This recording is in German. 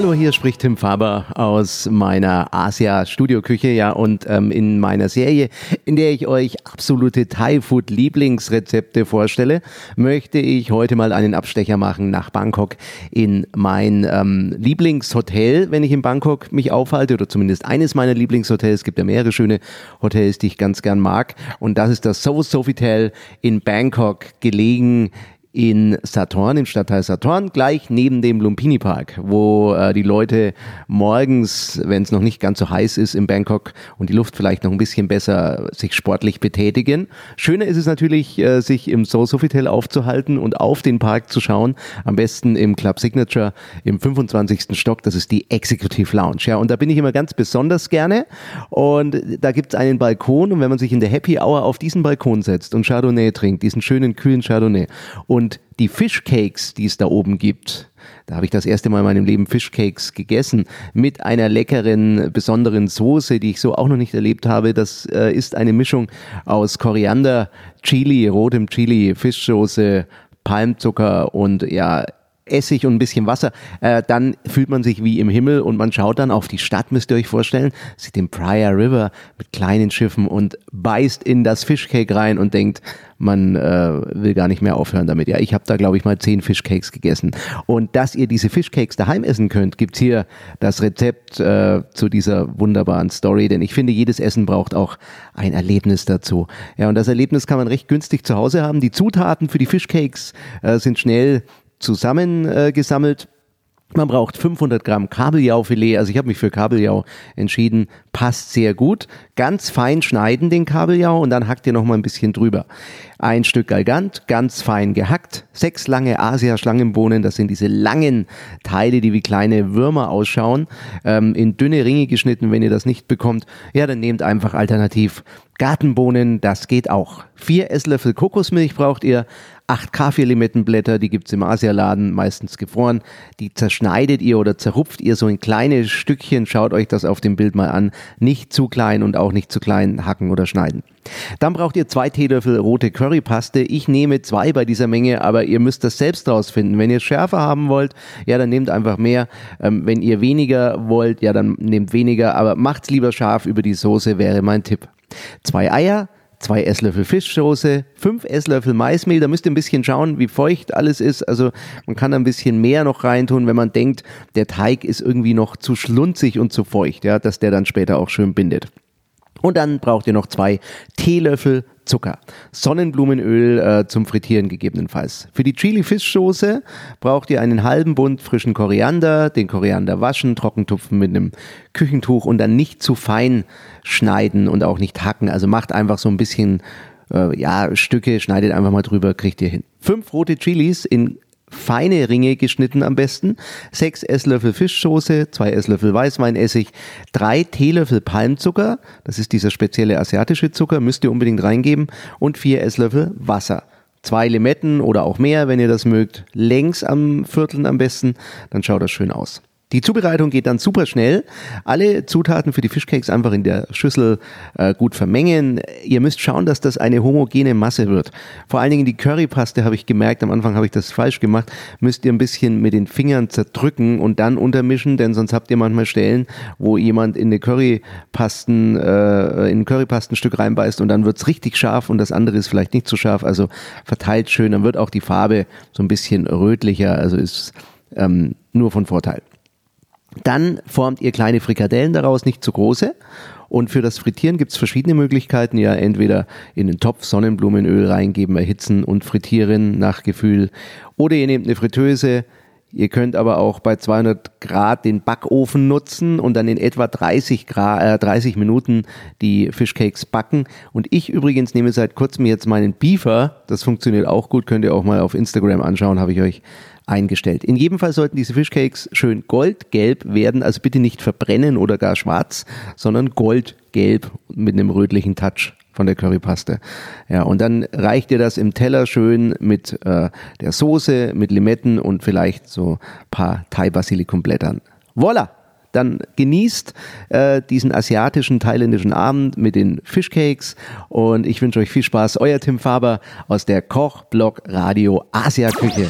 Hallo, hier spricht Tim Faber aus meiner Asia-Studioküche, ja, und ähm, in meiner Serie, in der ich euch absolute Thai-Food-Lieblingsrezepte vorstelle, möchte ich heute mal einen Abstecher machen nach Bangkok in mein ähm, Lieblingshotel, wenn ich in Bangkok mich aufhalte, oder zumindest eines meiner Lieblingshotels. Es gibt ja mehrere schöne Hotels, die ich ganz gern mag, und das ist das So Sofitel in Bangkok, gelegen in Saturn, im Stadtteil Saturn, gleich neben dem Lumpini Park, wo äh, die Leute morgens, wenn es noch nicht ganz so heiß ist in Bangkok und die Luft vielleicht noch ein bisschen besser sich sportlich betätigen. Schöner ist es natürlich, äh, sich im Soul Sofitel aufzuhalten und auf den Park zu schauen. Am besten im Club Signature im 25. Stock, das ist die Executive Lounge. Ja, und da bin ich immer ganz besonders gerne. Und da gibt es einen Balkon und wenn man sich in der Happy Hour auf diesen Balkon setzt und Chardonnay trinkt, diesen schönen kühlen Chardonnay und und die Fischcakes, die es da oben gibt, da habe ich das erste Mal in meinem Leben Fischcakes gegessen mit einer leckeren, besonderen Soße, die ich so auch noch nicht erlebt habe. Das äh, ist eine Mischung aus Koriander, Chili, rotem Chili, Fischsoße, Palmzucker und ja, Essig und ein bisschen Wasser, äh, dann fühlt man sich wie im Himmel und man schaut dann auf die Stadt, müsst ihr euch vorstellen, sieht den Prior River mit kleinen Schiffen und beißt in das Fischcake rein und denkt, man äh, will gar nicht mehr aufhören damit. Ja, ich habe da, glaube ich, mal zehn Fischcakes gegessen. Und dass ihr diese Fischcakes daheim essen könnt, gibt's hier das Rezept äh, zu dieser wunderbaren Story. Denn ich finde, jedes Essen braucht auch ein Erlebnis dazu. Ja, und das Erlebnis kann man recht günstig zu Hause haben. Die Zutaten für die Fischcakes äh, sind schnell zusammengesammelt. Man braucht 500 Gramm Kabeljaufilet, also ich habe mich für Kabeljau entschieden, passt sehr gut. Ganz fein schneiden den Kabeljau und dann hackt ihr noch mal ein bisschen drüber. Ein Stück Galgant, ganz fein gehackt. Sechs lange Asia-Schlangenbohnen, das sind diese langen Teile, die wie kleine Würmer ausschauen, ähm, in dünne Ringe geschnitten, wenn ihr das nicht bekommt. Ja, dann nehmt einfach alternativ Gartenbohnen, das geht auch. Vier Esslöffel Kokosmilch braucht ihr, acht Kaffeelimettenblätter, die gibt's im Asialaden, meistens gefroren. Die zerschneidet ihr oder zerrupft ihr so in kleine Stückchen. Schaut euch das auf dem Bild mal an. Nicht zu klein und auch nicht zu klein hacken oder schneiden. Dann braucht ihr zwei Teelöffel rote Currypaste. Ich nehme zwei bei dieser Menge, aber ihr müsst das selbst rausfinden. Wenn ihr schärfer haben wollt, ja, dann nehmt einfach mehr. Ähm, wenn ihr weniger wollt, ja, dann nehmt weniger. Aber macht's lieber scharf über die Soße, wäre mein Tipp. Zwei Eier, zwei Esslöffel Fischsoße, fünf Esslöffel Maismehl. Da müsst ihr ein bisschen schauen, wie feucht alles ist. Also man kann ein bisschen mehr noch reintun, wenn man denkt, der Teig ist irgendwie noch zu schlunzig und zu feucht, ja, dass der dann später auch schön bindet. Und dann braucht ihr noch zwei Teelöffel Zucker. Sonnenblumenöl äh, zum Frittieren gegebenenfalls. Für die Chili Fischsoße braucht ihr einen halben Bund frischen Koriander, den Koriander waschen, trockentupfen mit einem Küchentuch und dann nicht zu fein schneiden und auch nicht hacken. Also macht einfach so ein bisschen äh, ja, Stücke, schneidet einfach mal drüber, kriegt ihr hin. Fünf rote Chilis in feine Ringe geschnitten am besten, sechs Esslöffel Fischsoße, zwei Esslöffel Weißweinessig, drei Teelöffel Palmzucker, das ist dieser spezielle asiatische Zucker, müsst ihr unbedingt reingeben, und vier Esslöffel Wasser. Zwei Limetten oder auch mehr, wenn ihr das mögt, längs am Vierteln am besten, dann schaut das schön aus. Die Zubereitung geht dann super schnell. Alle Zutaten für die Fischcakes einfach in der Schüssel äh, gut vermengen. Ihr müsst schauen, dass das eine homogene Masse wird. Vor allen Dingen die Currypaste habe ich gemerkt, am Anfang habe ich das falsch gemacht, müsst ihr ein bisschen mit den Fingern zerdrücken und dann untermischen, denn sonst habt ihr manchmal Stellen, wo jemand in eine Currypasten, äh, in ein Currypastenstück reinbeißt und dann wird's richtig scharf und das andere ist vielleicht nicht so scharf. Also verteilt schön, dann wird auch die Farbe so ein bisschen rötlicher, also ist ähm, nur von Vorteil. Dann formt ihr kleine Frikadellen daraus, nicht zu große. Und für das Frittieren gibt es verschiedene Möglichkeiten. Ja, entweder in den Topf Sonnenblumenöl reingeben, erhitzen und frittieren nach Gefühl. Oder ihr nehmt eine Fritteuse. Ihr könnt aber auch bei 200 Grad den Backofen nutzen und dann in etwa 30, Grad, äh, 30 Minuten die Fischcakes backen. Und ich übrigens nehme seit kurzem jetzt meinen Beefer. Das funktioniert auch gut. Könnt ihr auch mal auf Instagram anschauen, habe ich euch eingestellt. In jedem Fall sollten diese Fischcakes schön goldgelb werden, also bitte nicht verbrennen oder gar schwarz, sondern goldgelb mit einem rötlichen Touch von der Currypaste. Ja, und dann reicht ihr das im Teller schön mit äh, der Soße, mit Limetten und vielleicht so paar Thai-Basilikumblättern. Voila! Dann genießt äh, diesen asiatischen, thailändischen Abend mit den Fischcakes und ich wünsche euch viel Spaß. Euer Tim Faber aus der Koch-Blog Radio Asia Küche.